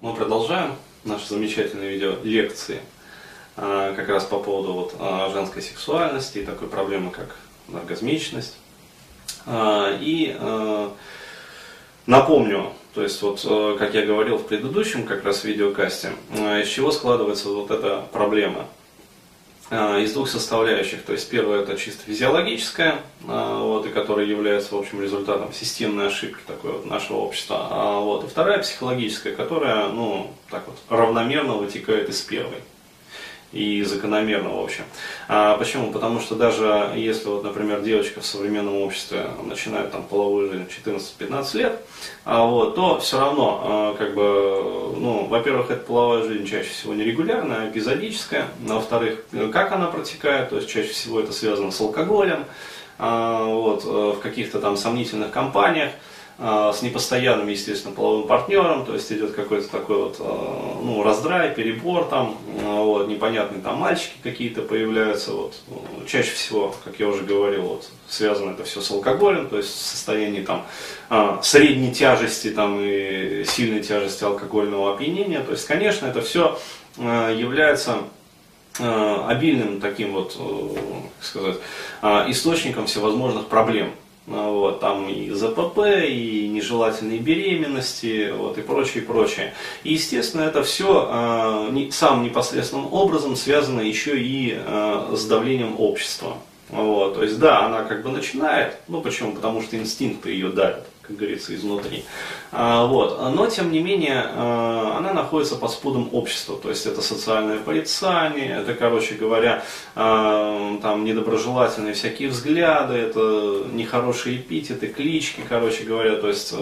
Мы продолжаем наши замечательные видео лекции а, как раз по поводу вот, а, женской сексуальности и такой проблемы, как оргазмичность. А, и напомню, то есть вот, как я говорил в предыдущем как раз видеокасте, из чего складывается вот эта проблема – из двух составляющих. То есть первая это чисто физиологическая, а, вот, и которая является в общем результатом системной ошибки такой вот нашего общества. А вот, и вторая психологическая, которая ну, так вот, равномерно вытекает из первой и закономерно, в общем. А почему? Потому что даже если, вот, например, девочка в современном обществе начинает там половую жизнь 14-15 лет, а, вот, то все равно, а, как бы, ну, во-первых, эта половая жизнь чаще всего нерегулярная, эпизодическая, а во-вторых, как она протекает, то есть чаще всего это связано с алкоголем, а, вот, в каких-то там сомнительных компаниях, с непостоянным, естественно, половым партнером, то есть идет какой-то такой вот а, ну, раздрай, перебор там, а, вот, непонятные там мальчики какие-то появляются, вот, чаще всего, как я уже говорил, вот, связано это все с алкоголем, то есть в состоянии там средней тяжести там и сильной тяжести алкогольного опьянения, то есть, конечно, это все является обильным таким вот, как сказать, источником всевозможных проблем. а, вот, там и ЗПП, и нежелательные беременности, вот, и прочее, прочее. И, естественно, это все э, не, самым непосредственным образом связано еще и э, с давлением общества. Вот, то есть, да, она как бы начинает, ну почему? Потому что инстинкты ее давят как говорится, изнутри. А, вот. Но, тем не менее, а, она находится под спудом общества, то есть это социальное порицание, это, короче говоря, а, там недоброжелательные всякие взгляды, это нехорошие эпитеты, клички, короче говоря, то есть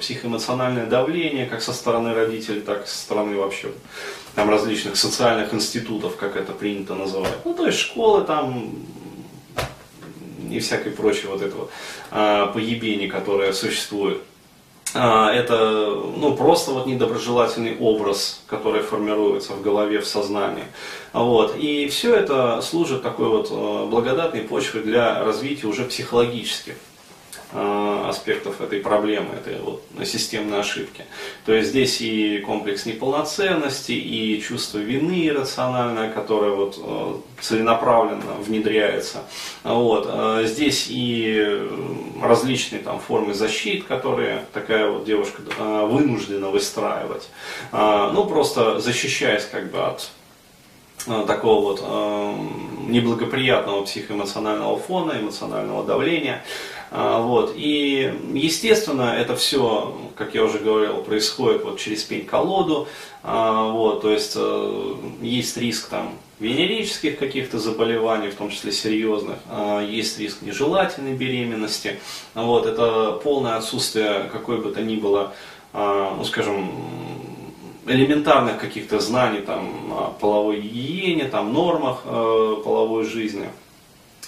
психоэмоциональное давление как со стороны родителей, так и со стороны вообще там различных социальных институтов, как это принято называть. Ну, то есть школы там, и всякой прочей вот этого а, поебени, которое существует. А, это ну, просто вот недоброжелательный образ, который формируется в голове, в сознании. Вот. И все это служит такой вот а, благодатной почвой для развития уже психологических аспектов этой проблемы, этой вот системной ошибки. То есть здесь и комплекс неполноценности, и чувство вины иррациональное, которое вот э, целенаправленно внедряется. Вот. Э, здесь и различные там формы защит, которые такая вот девушка вынуждена выстраивать. Ну, просто защищаясь как бы от такого вот неблагоприятного психоэмоционального фона, эмоционального давления. А, вот. И, естественно, это все, как я уже говорил, происходит вот через пень-колоду. А, вот, то есть э, есть риск там венерических каких-то заболеваний, в том числе серьезных, есть риск нежелательной беременности. Вот, это полное отсутствие какой бы то ни было, ну скажем, элементарных каких-то знаний там, о половой гигиене, там, нормах э, половой жизни.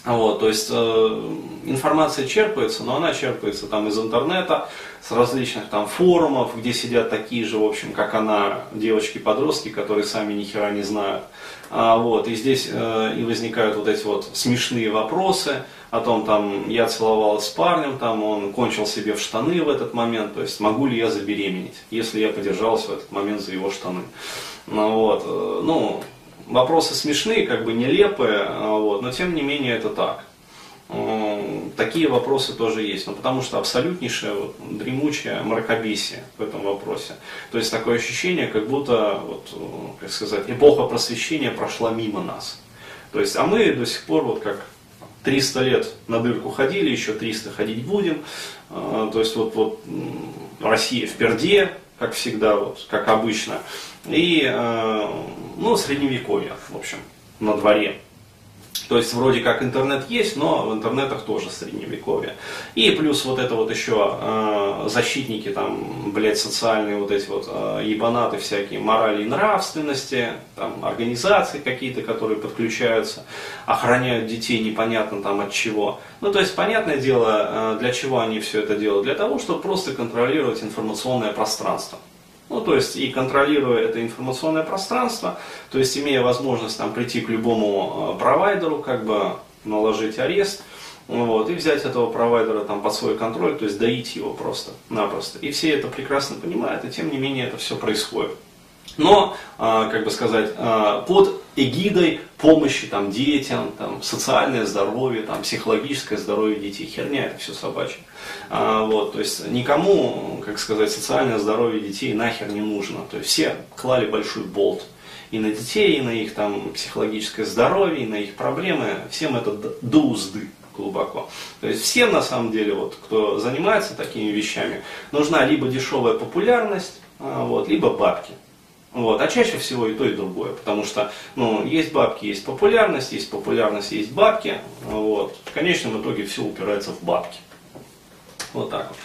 Вот, то есть э, информация черпается, но она черпается там из интернета, с различных там форумов, где сидят такие же, в общем, как она, девочки-подростки, которые сами ни хера не знают. А, вот, и здесь э, и возникают вот эти вот смешные вопросы о том, там, я целовалась с парнем, там, он кончил себе в штаны в этот момент, то есть могу ли я забеременеть, если я подержалась в этот момент за его штаны. Ну, вот, э, ну, вопросы смешные, как бы нелепые, а, вот, но тем не менее это так. Такие вопросы тоже есть, но потому что абсолютнейшее вот, дремучее мракобесие в этом вопросе. То есть такое ощущение, как будто, вот, как сказать, эпоха просвещения прошла мимо нас. То есть, а мы до сих пор, вот как 300 лет на дырку ходили, еще 300 ходить будем. А, то есть вот, вот Россия в перде, как всегда, вот, как обычно. И, э, ну, средневековье, в общем, на дворе. То есть вроде как интернет есть, но в интернетах тоже средневековье. И плюс вот это вот еще э, защитники там, блядь, социальные вот эти вот э, ебанаты всякие, морали и нравственности, там организации какие-то, которые подключаются, охраняют детей непонятно там от чего. Ну то есть понятное дело, э, для чего они все это делают? Для того, чтобы просто контролировать информационное пространство. Ну, то есть и контролируя это информационное пространство, то есть имея возможность там, прийти к любому э, провайдеру, как бы наложить арест, вот, и взять этого провайдера там, под свой контроль, то есть доить его просто-напросто. И все это прекрасно понимают, и тем не менее это все происходит. Но, а, как бы сказать, а, под эгидой помощи там, детям, там, социальное здоровье, там, психологическое здоровье детей. Херня это все собачье. А, вот, то есть никому, как сказать, социальное здоровье детей нахер не нужно. То есть все клали большой болт и на детей, и на их там психологическое здоровье, и на их проблемы. Всем это до узды глубоко. То есть всем на самом деле, вот, кто занимается такими вещами, нужна либо дешевая популярность, вот, либо бабки. Вот. А чаще всего и то, и другое. Потому что ну, есть бабки, есть популярность, есть популярность, есть бабки. Вот. В конечном итоге все упирается в бабки. Вот так вот.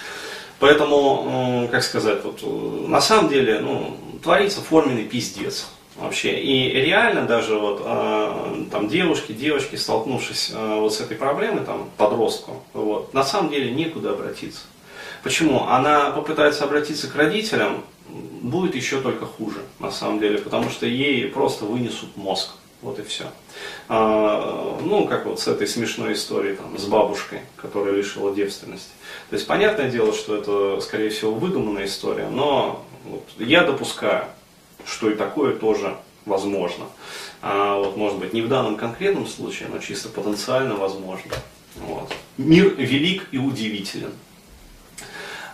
Поэтому, как сказать, вот, на самом деле, ну, творится форменный пиздец вообще. И реально даже вот э, там девушки, девочки, столкнувшись э, вот с этой проблемой, там, подростку, вот, на самом деле некуда обратиться. Почему? Она попытается обратиться к родителям, будет еще только хуже, на самом деле, потому что ей просто вынесут мозг. Вот и все. А, ну, как вот с этой смешной историей там, с бабушкой, которая лишила девственности. То есть, понятное дело, что это, скорее всего, выдуманная история, но вот, я допускаю, что и такое тоже возможно. А, вот, может быть, не в данном конкретном случае, но чисто потенциально возможно. Вот. Мир велик и удивителен.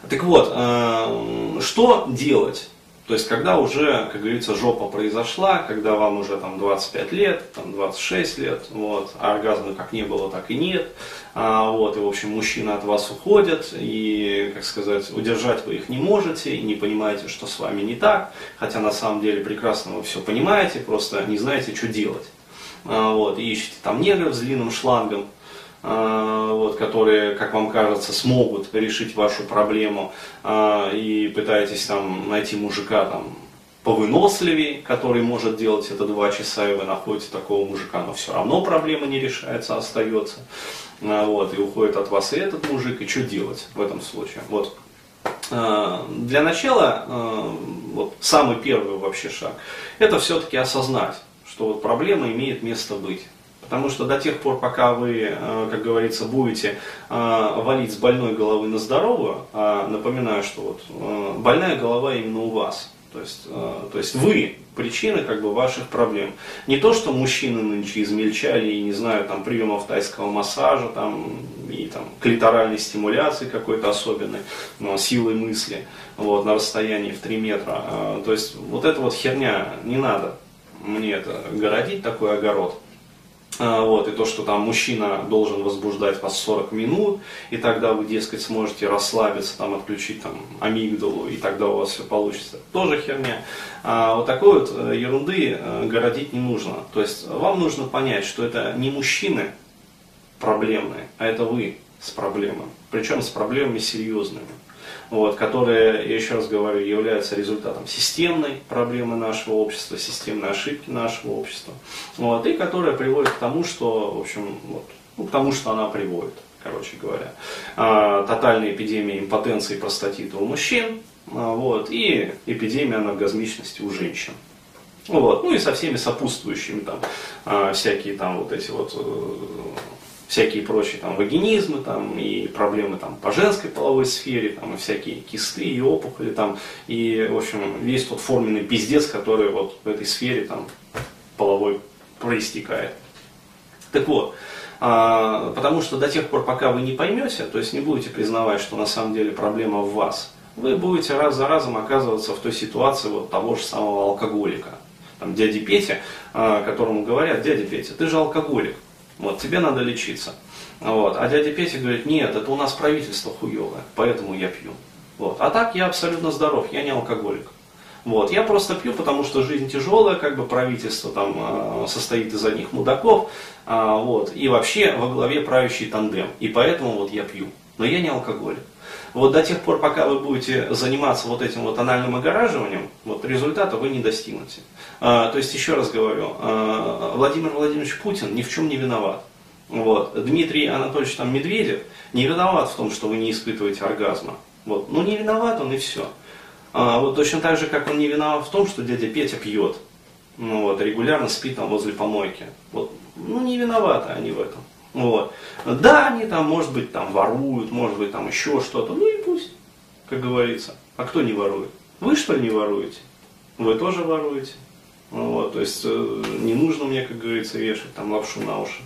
Так вот, э, что делать? То есть, когда уже, как говорится, жопа произошла, когда вам уже там 25 лет, там 26 лет, вот, а оргазма как не было, так и нет, а, вот, и, в общем, мужчины от вас уходят, и, как сказать, удержать вы их не можете, и не понимаете, что с вами не так, хотя на самом деле прекрасно вы все понимаете, просто не знаете, что делать. А, вот, и ищете там негров с длинным шлангом, вот, которые, как вам кажется, смогут решить вашу проблему, а, и пытаетесь там найти мужика там повыносливее, который может делать это два часа, и вы находите такого мужика, но все равно проблема не решается, остается. А, вот, и уходит от вас и этот мужик, и что делать в этом случае? Вот. Для начала, вот, самый первый вообще шаг, это все-таки осознать, что вот проблема имеет место быть. Потому что до тех пор, пока вы, э, как говорится, будете э, валить с больной головы на здоровую, а напоминаю, что вот э, больная голова именно у вас. То есть, то есть вы причина как бы ваших проблем. Не то, что мужчины нынче измельчали и не знаю, там приемов тайского массажа, там и там клиторальной стимуляции какой-то особенной, но силой мысли, вот, на расстоянии в 3 метра. То есть вот эта вот херня, не надо мне это городить, такой огород. А, вот, и то, что там мужчина должен возбуждать вас 40 минут, и тогда вы, дескать, сможете расслабиться, там, отключить там, амигдалу, и тогда у вас все получится. Тоже херня. А вот такой вот э, ерунды э, городить не нужно. То есть вам нужно понять, что это не мужчины проблемные, а это вы с проблемами. Причем с проблемами серьезными вот, которые, я еще раз говорю, являются результатом системной проблемы нашего общества, системной ошибки нашего общества, вот, и которая приводит к тому, что, в общем, вот, ну, к тому, что она приводит, короче говоря. А, тотальная эпидемия импотенции и простатита у мужчин, а, вот, и эпидемия анаргазмичности у женщин. Вот, ну и со всеми сопутствующими там а, всякие там вот эти вот э, всякие прочие там вагинизмы там, и проблемы там, по женской половой сфере, там, и всякие кисты и опухоли, там, и, в общем, весь тот форменный пиздец, который вот в этой сфере там, половой проистекает. Так вот, а, потому что до тех пор, пока вы не поймете, то есть не будете признавать, что на самом деле проблема в вас, вы будете раз за разом оказываться в той ситуации вот того же самого алкоголика. Там дяди Петя, а, которому говорят, дядя Петя, ты же алкоголик. Вот, тебе надо лечиться. Вот. А дядя Петя говорит, нет, это у нас правительство хуевое, поэтому я пью. Вот. А так я абсолютно здоров, я не алкоголик. Вот. Я просто пью, потому что жизнь тяжелая, как бы правительство там э, состоит из одних мудаков, э, вот, и вообще во главе правящий тандем. И поэтому вот я пью. Но я не алкоголик. Вот до тех пор, пока вы будете заниматься вот этим вот анальным огораживанием, вот результата вы не достигнете. А, то есть, еще раз говорю, а, Владимир Владимирович Путин ни в чем не виноват. Вот. Дмитрий Анатольевич там, Медведев не виноват в том, что вы не испытываете оргазма. Вот. Ну не виноват он и все. А, вот точно так же, как он не виноват в том, что дядя Петя пьет. Ну, вот, регулярно спит там возле помойки. Вот. Ну не виноваты они в этом. Вот. Да, они там, может быть, там воруют, может быть, там еще что-то. Ну и пусть, как говорится. А кто не ворует? Вы что ли не воруете? вы тоже воруете. Вот, то есть э, не нужно мне, как говорится, вешать там лапшу на уши.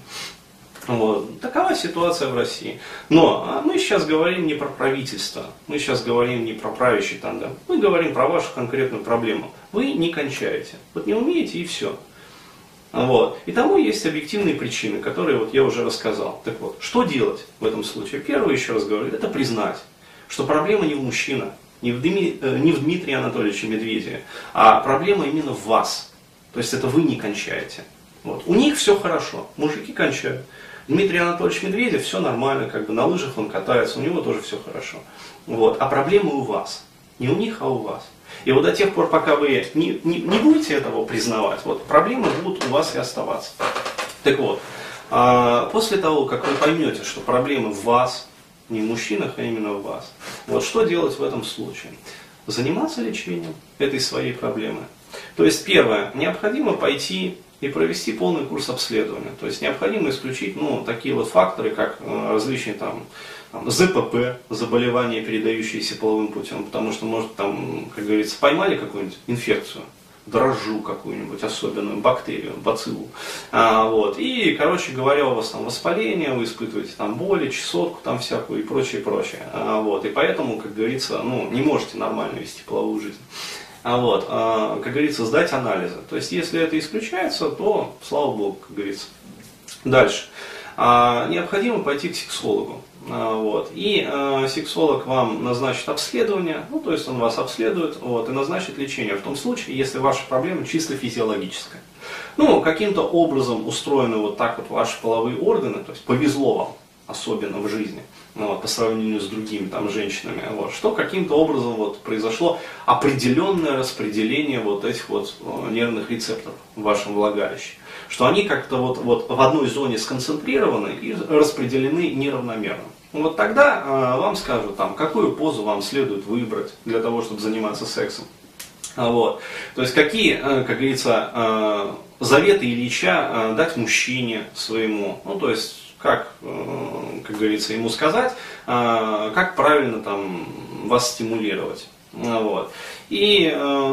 Вот. Такова ситуация в России. Но а мы сейчас говорим не про правительство, мы сейчас говорим не про правящий тандем, мы говорим про вашу конкретную проблему. Вы не кончаете. Вот не умеете и все. Вот. И тому есть объективные причины, которые вот я уже рассказал. Так вот, что делать в этом случае? Первое, еще раз говорю, это признать, что проблема не в мужчинах, не в, Дми, э, не в Дмитрии Анатольевиче Медведеве, а проблема именно в вас. То есть это вы не кончаете. Вот. У них все хорошо, мужики кончают. Дмитрий Анатольевич Медведев, все нормально, как бы на лыжах он катается, у него тоже все хорошо. Вот. А проблемы у вас. Не у них, а у вас. И вот до тех пор, пока вы не, не, не будете этого признавать, вот, проблемы будут у вас и оставаться. Так вот, а, после того, как вы поймете, что проблемы в вас, не в мужчинах, а именно в вас, вот что делать в этом случае? Заниматься лечением этой своей проблемы. То есть, первое, необходимо пойти и провести полный курс обследования. То есть необходимо исключить ну, такие вот факторы, как э, различные там, там ЗПП, заболевания, передающиеся половым путем, потому что, может, там, как говорится, поймали какую-нибудь инфекцию, дрожжу какую-нибудь особенную, бактерию, бациллу. А, вот. И, короче говоря, у вас там воспаление, вы испытываете там боли, чесотку там всякую и прочее, прочее. А, вот. И поэтому, как говорится, ну, не можете нормально вести половую жизнь. А вот, а, как говорится, сдать анализы. То есть, если это исключается, то слава богу, как говорится. Дальше. А, необходимо пойти к сексологу. А, вот. И э, сексолог вам назначит обследование, ну, то есть он вас обследует вот, и назначит лечение в том случае, если ваша проблема чисто физиологическая. Ну, каким-то образом устроены вот так вот ваши половые органы, то есть повезло вам, особенно в жизни ну, вот, по сравнению с другими там, женщинами, вот, что каким-то образом вот, произошло определенное распределение вот этих вот нервных рецепторов в вашем влагалище. Что они как-то вот, вот в одной зоне сконцентрированы и распределены неравномерно. Вот тогда э, вам скажут, там, какую позу вам следует выбрать для того, чтобы заниматься сексом. Вот. То есть какие, э, как говорится, заветы Ильича дать мужчине своему. Ну, то есть как, как говорится, ему сказать, как правильно там вас стимулировать. Вот. И,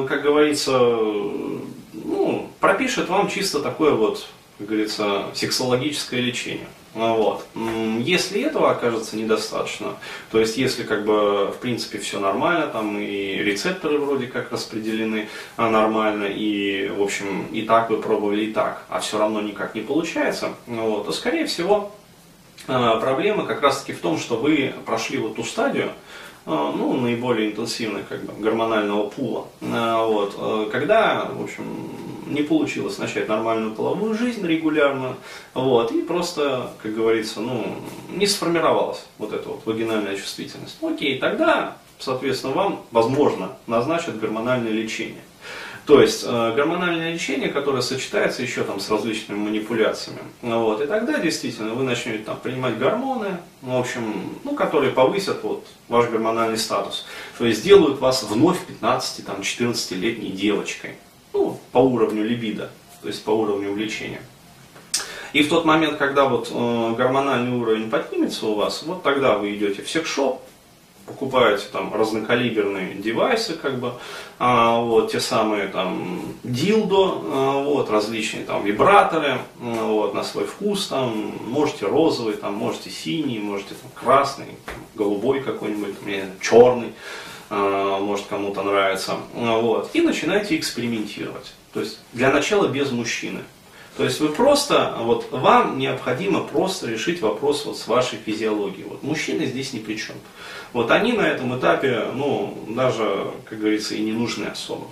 как говорится, ну, пропишет вам чисто такое вот, как говорится, сексологическое лечение. Вот. Если этого окажется недостаточно, то есть если как бы в принципе все нормально, там и рецепторы вроде как распределены а, нормально, и в общем и так вы пробовали и так, а все равно никак не получается, вот, то скорее всего а, проблема как раз таки в том, что вы прошли вот ту стадию, ну, наиболее интенсивной как бы, гормонального пула, а, вот, когда, в общем, не получилось начать нормальную половую жизнь регулярно, вот, и просто, как говорится, ну, не сформировалась вот эта вот вагинальная чувствительность. Окей, тогда, соответственно, вам, возможно, назначат гормональное лечение. То есть э, гормональное лечение, которое сочетается еще там с различными манипуляциями. Вот, и тогда действительно вы начнете там принимать гормоны, в общем, ну, которые повысят вот, ваш гормональный статус. То есть сделают вас вновь 15-14-летней девочкой. Ну, по уровню либидо, то есть по уровню увлечения. И в тот момент, когда вот э, гормональный уровень поднимется у вас, вот тогда вы идете в секс-шоп, покупаете там разнокалиберные девайсы, как бы, а, вот, те самые там дилдо, а, вот, различные там вибраторы, а, вот, на свой вкус, там, можете розовый, там, можете синий, можете там, красный, там, голубой какой-нибудь, черный, а, может кому-то нравится, а, вот, и начинаете экспериментировать. То есть для начала без мужчины. То есть вы просто, вот вам необходимо просто решить вопрос вот с вашей физиологией. Вот мужчины здесь ни при чем. Вот они на этом этапе, ну, даже, как говорится, и не нужны особо.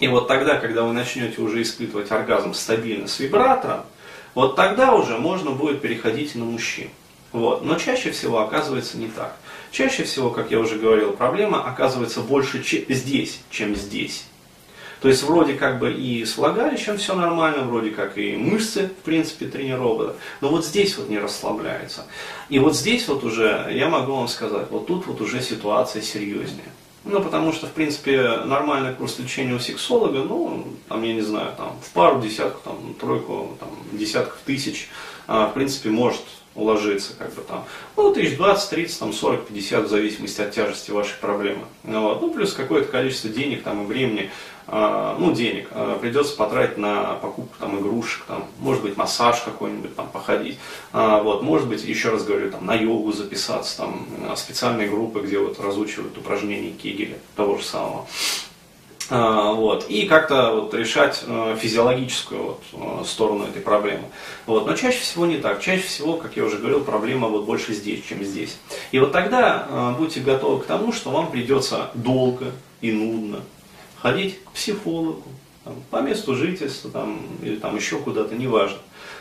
И вот тогда, когда вы начнете уже испытывать оргазм стабильно с вибратором, вот тогда уже можно будет переходить на мужчин. Вот. Но чаще всего оказывается не так. Чаще всего, как я уже говорил, проблема оказывается больше здесь, чем здесь. То есть вроде как бы и с влагалищем все нормально, вроде как и мышцы, в принципе, тренированы, но вот здесь вот не расслабляется. И вот здесь вот уже, я могу вам сказать, вот тут вот уже ситуация серьезнее. Ну, потому что, в принципе, нормальный курс лечения у сексолога, ну, там, я не знаю, там, в пару десятков, там, тройку, там, десятков тысяч, а, в принципе, может уложиться, как бы там, ну, тысяч 20, 30, там, 40, 50, в зависимости от тяжести вашей проблемы. Ну, вот. ну плюс какое-то количество денег там и времени, ну, денег придется потратить на покупку там, игрушек, там, может быть, массаж какой-нибудь там походить, вот, может быть, еще раз говорю, там, на йогу записаться, там, специальные группы, где вот разучивают упражнения Кегеля, того же самого. А, вот, и как-то вот решать э, физиологическую вот, э, сторону этой проблемы. Вот, но чаще всего не так. Чаще всего, как я уже говорил, проблема вот больше здесь, чем здесь. И вот тогда э, будьте готовы к тому, что вам придется долго и нудно ходить к психологу, там, по месту жительства там, или там еще куда-то, неважно.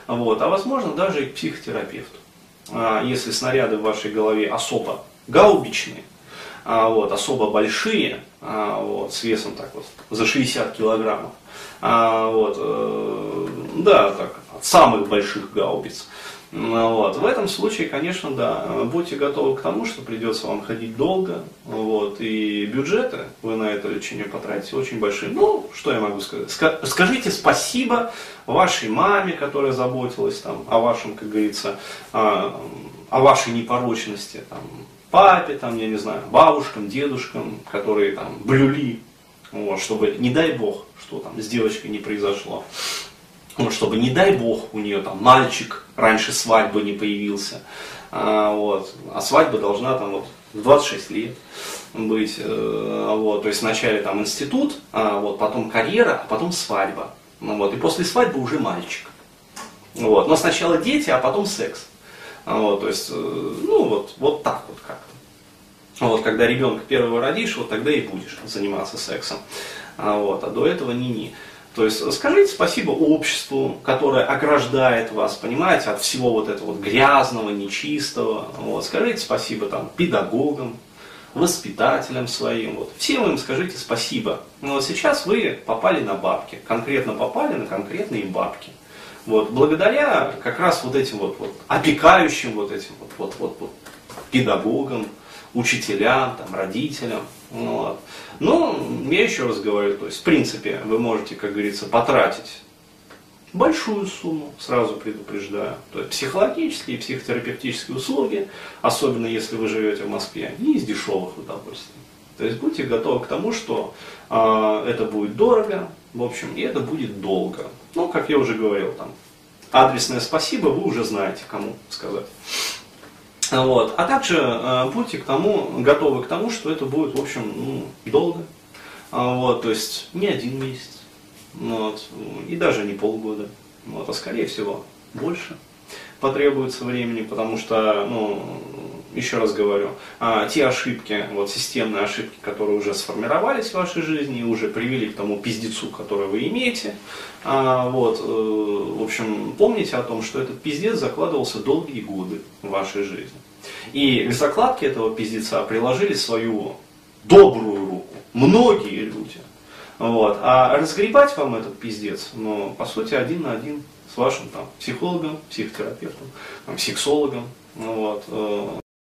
Вот, а возможно даже и к психотерапевту. А, если снаряды в вашей голове особо гаубичные, а, вот, особо большие, а, вот, с весом так вот за 60 килограммов. А, вот, э, да, так, от самых больших гаубиц. Вот. В этом случае, конечно, да, будьте готовы к тому, что придется вам ходить долго, вот, и бюджеты вы на это лечение потратите очень большие. Ну, что я могу сказать? Скажите спасибо вашей маме, которая заботилась там, о вашем, как говорится, о, о вашей непорочности, там, папе, там, я не знаю, бабушкам, дедушкам, которые там блюли, вот, чтобы, не дай бог, что там с девочкой не произошло, вот, чтобы, не дай бог, у нее там мальчик раньше свадьбы не появился, а, вот, а свадьба должна там вот в 26 лет быть, э, вот, то есть вначале там институт, а, вот, потом карьера, а потом свадьба, ну, вот, и после свадьбы уже мальчик, вот, но сначала дети, а потом секс. Вот, то есть, э, ну вот, вот так вот как-то. Вот, когда ребенка первого родишь, вот тогда и будешь заниматься сексом. А, вот, а до этого ни-ни. То есть скажите спасибо обществу, которое ограждает вас, понимаете, от всего вот этого вот грязного, нечистого. Вот. Скажите спасибо там педагогам, воспитателям своим. Вот. Всем им скажите спасибо. Но вот сейчас вы попали на бабки, конкретно попали на конкретные бабки. Вот, благодаря как раз вот этим вот, вот опекающим вот этим вот, вот, вот, вот педагогам, учителям, там, родителям. Вот. Но я еще раз говорю, то есть в принципе вы можете, как говорится, потратить большую сумму, сразу предупреждаю. То есть психологические и психотерапевтические услуги, особенно если вы живете в Москве, не из дешевых удовольствий. То есть будьте готовы к тому, что э, это будет дорого, в общем, и это будет долго. Ну, как я уже говорил, там, адресное спасибо вы уже знаете, кому сказать. Вот. А также э, будьте к тому, готовы к тому, что это будет, в общем, ну, долго. А, вот, то есть не один месяц, вот, и даже не полгода, вот, а скорее всего больше потребуется времени, потому что ну, еще раз говорю, а, те ошибки, вот системные ошибки, которые уже сформировались в вашей жизни и уже привели к тому пиздецу, который вы имеете, а, вот, э, в общем, помните о том, что этот пиздец закладывался долгие годы в вашей жизни. И к этого пиздеца приложили свою добрую руку многие люди. Вот. А разгребать вам этот пиздец, ну, по сути, один на один с вашим там, психологом, психотерапевтом, там, сексологом. Вот. Э,